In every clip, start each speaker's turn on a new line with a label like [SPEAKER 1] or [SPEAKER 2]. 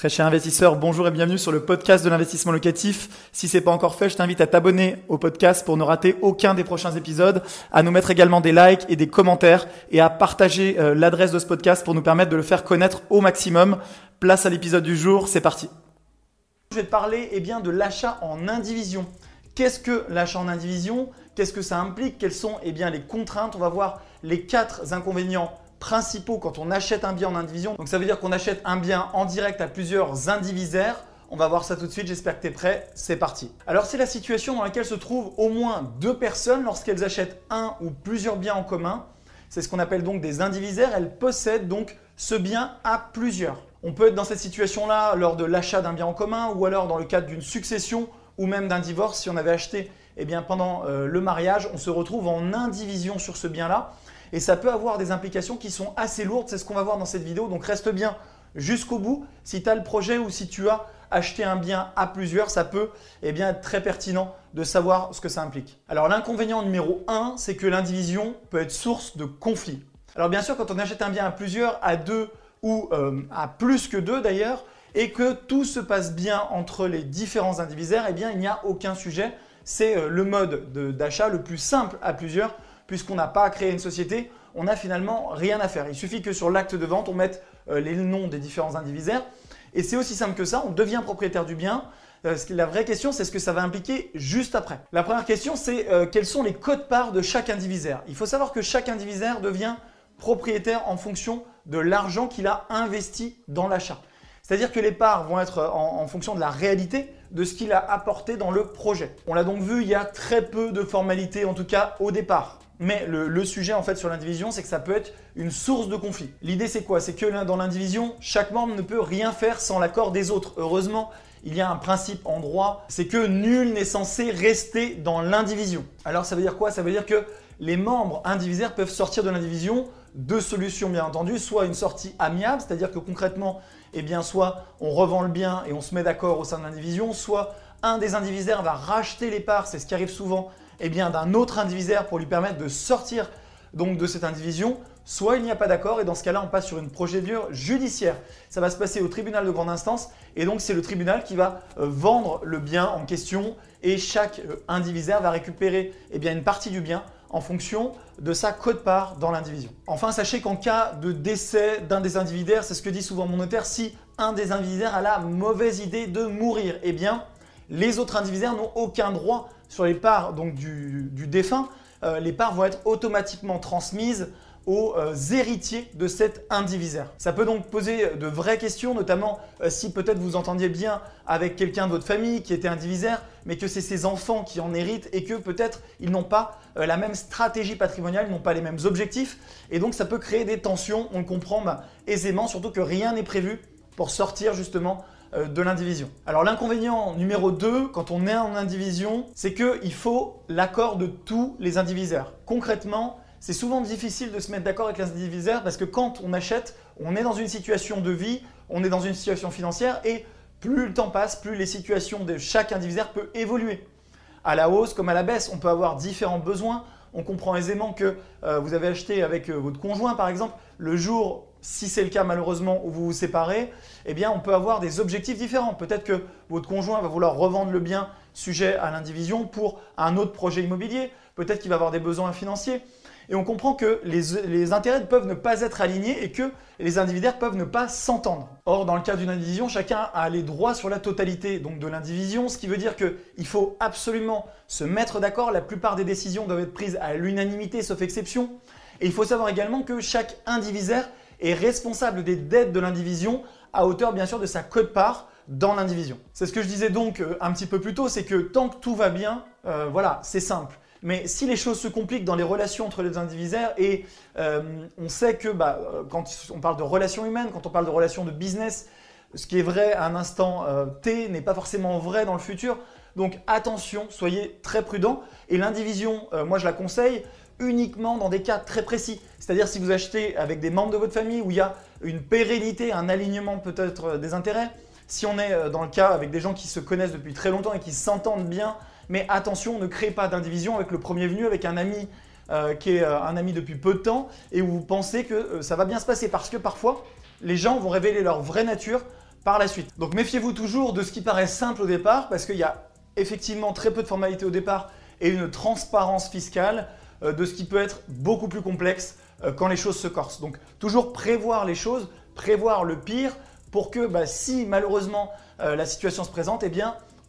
[SPEAKER 1] Très cher investisseur, bonjour et bienvenue sur le podcast de l'investissement locatif. Si c'est pas encore fait, je t'invite à t'abonner au podcast pour ne rater aucun des prochains épisodes, à nous mettre également des likes et des commentaires et à partager euh, l'adresse de ce podcast pour nous permettre de le faire connaître au maximum. Place à l'épisode du jour, c'est parti. Je vais te parler eh bien, de l'achat en indivision. Qu'est-ce que l'achat en indivision? Qu'est-ce que ça implique? Quelles sont eh bien, les contraintes? On va voir les quatre inconvénients principaux quand on achète un bien en indivision. Donc ça veut dire qu'on achète un bien en direct à plusieurs indivisaires. On va voir ça tout de suite, j'espère que tu es prêt, c'est parti. Alors c'est la situation dans laquelle se trouvent au moins deux personnes lorsqu'elles achètent un ou plusieurs biens en commun. C'est ce qu'on appelle donc des indivisaires, elles possèdent donc ce bien à plusieurs. On peut être dans cette situation-là lors de l'achat d'un bien en commun ou alors dans le cadre d'une succession ou même d'un divorce. Si on avait acheté eh bien, pendant euh, le mariage, on se retrouve en indivision sur ce bien-là et ça peut avoir des implications qui sont assez lourdes. C'est ce qu'on va voir dans cette vidéo. Donc reste bien jusqu'au bout. Si tu as le projet ou si tu as acheté un bien à plusieurs, ça peut eh être très pertinent de savoir ce que ça implique. Alors l'inconvénient numéro 1, c'est que l'indivision peut être source de conflits. Alors bien sûr, quand on achète un bien à plusieurs, à deux ou euh, à plus que deux d'ailleurs, et que tout se passe bien entre les différents indivisaires, eh bien il n'y a aucun sujet. C'est euh, le mode d'achat le plus simple à plusieurs puisqu'on n'a pas créé une société, on n'a finalement rien à faire. Il suffit que sur l'acte de vente, on mette euh, les noms des différents indivisaires. Et c'est aussi simple que ça, on devient propriétaire du bien. Euh, la vraie question, c'est ce que ça va impliquer juste après. La première question, c'est euh, quels sont les codes-parts de chaque indivisaire? Il faut savoir que chaque indivisaire devient propriétaire en fonction de l'argent qu'il a investi dans l'achat. C'est-à-dire que les parts vont être en, fonction de la réalité de ce qu'il a apporté dans le projet. On l'a donc vu, il y a très peu de formalités, en tout cas au départ. Mais le, sujet en fait sur l'indivision, c'est que ça peut être une source de conflit. L'idée c'est quoi? C'est que dans l'indivision, chaque membre ne peut rien faire sans l'accord des autres. Heureusement, il y a un principe en droit, c'est que nul n'est censé rester dans l'indivision. Alors ça veut dire quoi? Ça veut dire que les membres indivisaires peuvent sortir de l'indivision. Deux solutions bien entendu, soit une sortie amiable, c'est-à-dire que concrètement, eh soit on revend le bien et on se met d'accord au sein de l'indivision, soit un des indivisaires va racheter les parts, c'est ce qui arrive souvent eh d'un autre indivisaire pour lui permettre de sortir de cette indivision, soit il n'y a pas d'accord et dans ce cas-là, on passe sur une procédure judiciaire. Ça va se passer au tribunal de grande instance et donc c'est le tribunal qui va euh, vendre le bien en question et chaque euh, indivisaire va récupérer eh une partie du bien en fonction de sa cote-part dans l'indivision. Enfin, sachez qu'en cas de décès d'un des indivisaires, c'est ce que dit souvent mon notaire, si un des indivisaires a la mauvaise idée de mourir, eh bien, les autres indivisaires n'ont aucun droit sur les parts donc, du, défunt. Euh, les parts vont être automatiquement transmises aux euh, héritiers de cet indivisaire. Ça peut donc poser de vraies questions, notamment euh, si peut-être vous entendiez bien avec quelqu'un de votre famille qui était indivisaire, mais que c'est ses enfants qui en héritent et que peut-être ils n'ont pas la même stratégie patrimoniale, ils n'ont pas les mêmes objectifs. Et donc ça peut créer des tensions, on le comprend bah, aisément, surtout que rien n'est prévu pour sortir justement de l'indivision. Alors l'inconvénient numéro 2 quand on est en indivision, c'est qu'il faut l'accord de tous les indivisaires. Concrètement, c'est souvent difficile de se mettre d'accord avec les indivisaires parce que quand on achète, on est dans une situation de vie, on est dans une situation financière et plus le temps passe, plus les situations de chaque indivisaire peut évoluer. À la hausse comme à la baisse, on peut avoir différents besoins. On comprend aisément que euh, vous avez acheté avec euh, votre conjoint par exemple, le jour si c'est le cas malheureusement où vous vous séparez, eh bien on peut avoir des objectifs différents. Peut-être que votre conjoint va vouloir revendre le bien sujet à l'indivision pour un autre projet immobilier. Peut-être qu'il va avoir des besoins financiers. Et on comprend que les, intérêts peuvent ne pas être alignés et que les indivisaires peuvent ne pas s'entendre. Or, dans le cas d'une indivision, chacun a les droits sur la totalité donc de l'indivision, ce qui veut dire qu'il faut absolument se mettre d'accord. La plupart des décisions doivent être prises à l'unanimité, sauf exception. Et il faut savoir également que chaque indivisaire est responsable des dettes de l'indivision à hauteur bien sûr de sa quote-part dans l'indivision. C'est ce que je disais donc euh, un petit peu plus tôt, c'est que tant que tout va bien, euh, voilà, c'est simple. Mais si les choses se compliquent dans les relations entre les indivisaires, et euh, on sait que bah, quand on parle de relations humaines, quand on parle de relations de business, ce qui est vrai à un instant T n'est pas forcément vrai dans le futur. Donc attention, soyez très prudents. Et l'indivision, moi je la conseille, uniquement dans des cas très précis. C'est-à-dire si vous achetez avec des membres de votre famille où il y a une pérennité, un alignement peut-être euh, des intérêts. Si on est euh, dans le cas avec des gens qui se connaissent depuis très longtemps et qui s'entendent bien, mais attention, ne créez pas d'indivision avec le premier venu, avec un ami euh, qui est un ami depuis peu de temps et où vous pensez que ça va bien se passer parce que parfois les gens vont révéler leur vraie nature par la suite. Donc méfiez-vous toujours de ce qui paraît simple au départ parce qu'il y a effectivement très peu de formalités au départ et une transparence fiscale de ce qui peut être beaucoup plus complexe euh, quand les choses se corsent. Donc toujours prévoir les choses, prévoir le pire pour que bah, si malheureusement euh, la situation se présente, eh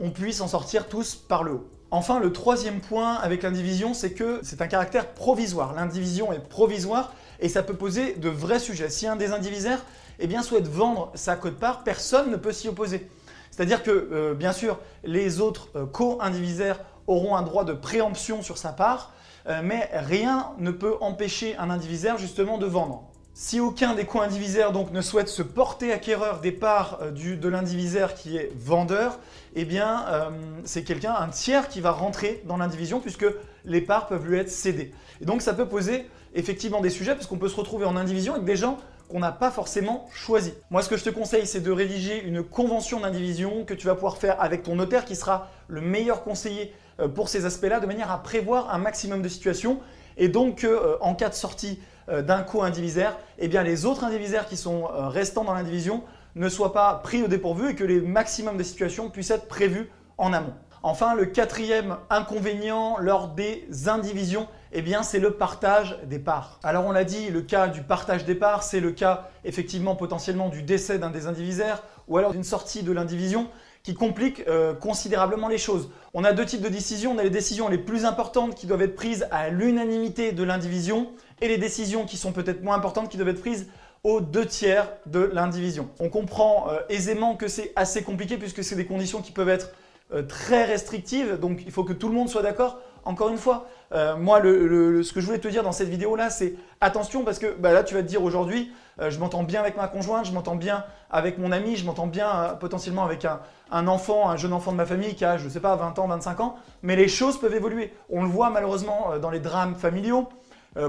[SPEAKER 1] on puisse en sortir tous par le haut. Enfin, le troisième point avec l'indivision, c'est que c'est un caractère provisoire. L'indivision est provisoire et ça peut poser de vrais sujets. Si un des indivisaires eh bien, souhaite vendre sa cote-part, personne ne peut s'y opposer. C'est-à-dire que, bien sûr, les autres co-indivisaires auront un droit de préemption sur sa part, euh, mais rien ne peut empêcher un indivisaire justement de vendre. Si aucun des co-indivisaires ne souhaite se porter acquéreur des parts euh, de l'indivisaire qui est vendeur, eh bien euh, c'est quelqu'un, un tiers qui va rentrer dans l'indivision puisque les parts peuvent lui être cédées. Et donc ça peut poser effectivement des sujets puisqu'on peut se retrouver en indivision avec des gens qu'on n'a pas forcément choisi. Moi, ce que je te conseille, c'est de rédiger une convention d'indivision que tu vas pouvoir faire avec ton notaire qui sera le meilleur conseiller euh, pour ces aspects-là, de manière à prévoir un maximum de situations et donc euh, en cas de sortie euh, d'un co-indivisaire, eh les autres indivisaires qui sont restants dans l'indivision ne soient pas pris au dépourvu et que les maximums de situations puissent être prévus en amont. Enfin, le quatrième inconvénient lors des indivisions, eh bien, c'est le partage des parts. Alors, on l'a dit, le cas du partage des parts, c'est le cas effectivement potentiellement du décès d'un des indivisaires ou alors d'une sortie de l'indivision qui complique euh, considérablement les choses. On a deux types de décisions. On a les décisions les plus importantes qui doivent être prises à l'unanimité de l'indivision et les décisions qui sont peut-être moins importantes qui doivent être prises aux deux tiers de l'indivision. On comprend euh, aisément que c'est assez compliqué puisque c'est des conditions qui peuvent être euh, très restrictive, donc il faut que tout le monde soit d'accord. Encore une fois, euh, moi, ce que je voulais te dire dans cette vidéo-là, c'est attention parce que bah là, tu vas te dire aujourd'hui, euh, je m'entends bien avec ma conjointe, je m'entends bien avec mon ami, je m'entends bien potentiellement avec un, enfant, un jeune enfant de ma famille qui a, je ne sais pas, 20 ans, 25 ans, mais les choses peuvent évoluer. On le voit malheureusement dans les drames familiaux.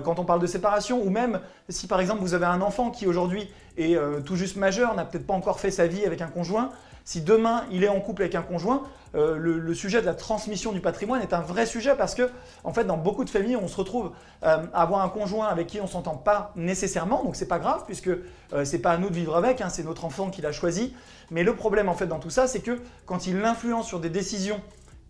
[SPEAKER 1] Quand on parle de séparation, ou même si par exemple vous avez un enfant qui aujourd'hui est tout juste majeur, n'a peut-être pas encore fait sa vie avec un conjoint, si demain il est en couple avec un conjoint, euh, le, sujet de la transmission du patrimoine est un vrai sujet parce que, en fait, dans beaucoup de familles, on se retrouve euh, à avoir un conjoint avec qui on s'entend pas nécessairement, donc c'est pas grave puisque euh, c'est pas à nous de vivre avec, hein, c'est notre enfant qui l'a choisi. Mais le problème en fait dans tout ça, c'est que quand il influence sur des décisions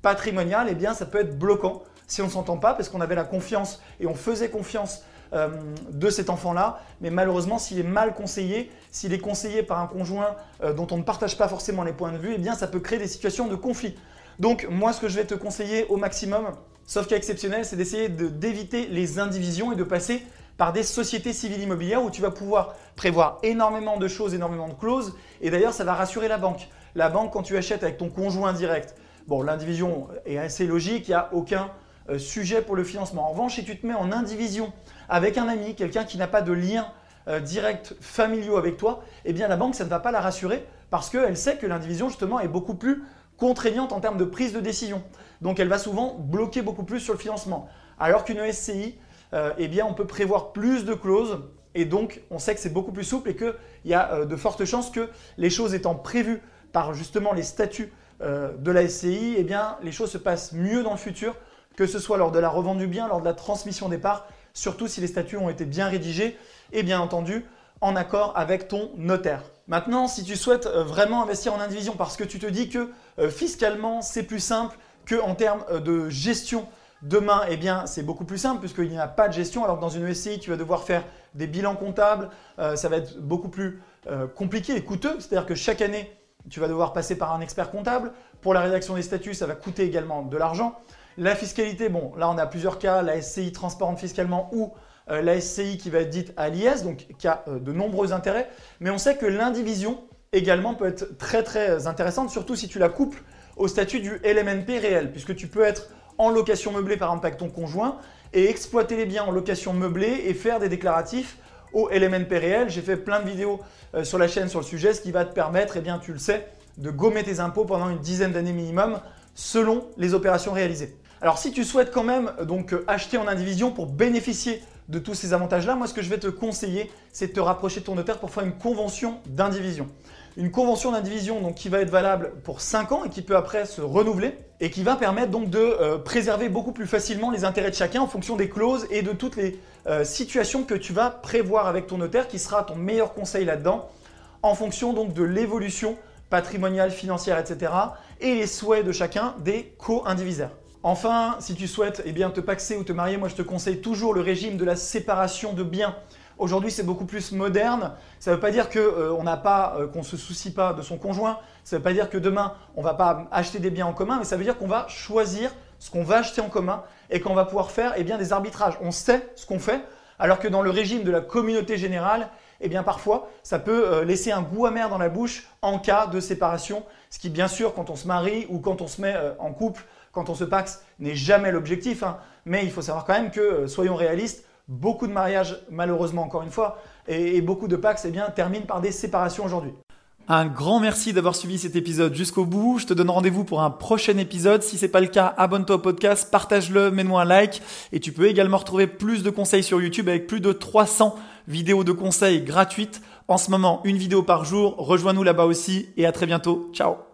[SPEAKER 1] patrimoniales, eh bien ça peut être bloquant si on ne s'entend pas parce qu'on avait la confiance et on faisait confiance euh, de cet enfant-là. Mais malheureusement, s'il est mal conseillé, s'il est conseillé par un conjoint euh, dont on ne partage pas forcément les points de vue, eh bien ça peut créer des situations de conflit. Donc moi, ce que je vais te conseiller au maximum, sauf cas exceptionnel, c'est d'essayer d'éviter les indivisions et de passer par des sociétés civiles immobilières où tu vas pouvoir prévoir énormément de choses, énormément de clauses. Et d'ailleurs, ça va rassurer la banque. La banque, quand tu achètes avec ton conjoint direct, bon, l'indivision est assez logique, il n'y a aucun sujet pour le financement. En revanche, si tu te mets en indivision avec un ami, quelqu'un qui n'a pas de lien euh, direct familiaux avec toi, eh bien la banque, ça ne va pas la rassurer parce qu'elle sait que l'indivision, justement, est beaucoup plus contraignante en termes de prise de décision. Donc elle va souvent bloquer beaucoup plus sur le financement. Alors qu'une SCI, euh, eh bien on peut prévoir plus de clauses et donc on sait que c'est beaucoup plus souple et qu'il y a de fortes chances que les choses étant prévues par justement les statuts de la SCI, eh bien les choses se passent mieux dans le futur que ce soit lors de la revente du bien, lors de la transmission des parts, surtout si les statuts ont été bien rédigés et bien entendu en accord avec ton notaire. Maintenant, si tu souhaites euh, vraiment investir en indivision parce que tu te dis que euh, fiscalement c'est plus simple qu'en termes euh, de gestion Demain, eh bien, c'est beaucoup plus simple puisqu'il n'y a pas de gestion. Alors que dans une SCI, tu vas devoir faire des bilans comptables. ça va être beaucoup plus compliqué et coûteux. C'est-à-dire que chaque année, tu vas devoir passer par un expert comptable. Pour la rédaction des statuts, ça va coûter également de l'argent. La fiscalité, bon, là on a plusieurs cas, la SCI transparente fiscalement ou euh, la SCI qui va être dite à l'IS, donc qui a euh, de nombreux intérêts. Mais on sait que l'indivision également peut être très très intéressante, surtout si tu la couples au statut du LMNP réel, puisque tu peux être en location meublée par exemple avec ton conjoint et exploiter les biens en location meublée et faire des déclaratifs au LMNP réel. J'ai fait plein de vidéos euh, sur la chaîne sur le sujet, ce qui va te permettre, eh bien tu le sais, de gommer tes impôts pendant une dizaine d'années minimum selon les opérations réalisées. Alors si tu souhaites quand même euh, euh, acheter en indivision pour bénéficier de tous ces avantages-là, moi ce que je vais te conseiller, c'est de te rapprocher de ton notaire pour faire une convention d'indivision. Une convention d'indivision qui va être valable pour 5 ans et qui peut après se renouveler et qui va permettre donc de euh, préserver beaucoup plus facilement les intérêts de chacun en fonction des clauses et de toutes les situations que tu vas prévoir avec ton notaire qui sera ton meilleur conseil là-dedans en fonction donc de l'évolution patrimoniales, financières, etc. et les souhaits de chacun des co-indivisaires. Enfin, si tu souhaites eh bien, te paxer ou te marier, moi je te conseille toujours le régime de la séparation de biens. Aujourd'hui, c'est beaucoup plus moderne. Ça ne veut pas dire qu'on euh, n'a pas, euh, se soucie pas de son conjoint. Ça ne veut pas dire que demain, on ne va pas acheter des biens en commun, mais ça veut dire qu'on va choisir ce qu'on va acheter en commun et qu'on va pouvoir faire eh des arbitrages. On sait ce qu'on fait, alors que dans le régime de la communauté générale, eh parfois, ça peut euh, laisser un goût amer dans la bouche en cas de séparation, ce qui bien sûr, quand on se marie ou quand on se met en couple, quand on se paxe, n'est jamais l'objectif. Hein. Mais il faut savoir quand même que, soyons réalistes, Beaucoup de mariages, malheureusement encore une fois, et, beaucoup de Pax eh bien, terminent par des séparations aujourd'hui. Un grand merci d'avoir suivi cet épisode jusqu'au bout. Je te donne rendez-vous pour un prochain épisode. Si c'est pas le cas, abonne-toi au podcast, partage-le, mets-moi un like. Et tu peux également retrouver plus de conseils sur YouTube avec plus de 300 vidéos de conseils gratuites. En ce moment, une vidéo par jour. Rejoins-nous là-bas aussi et à très bientôt. Ciao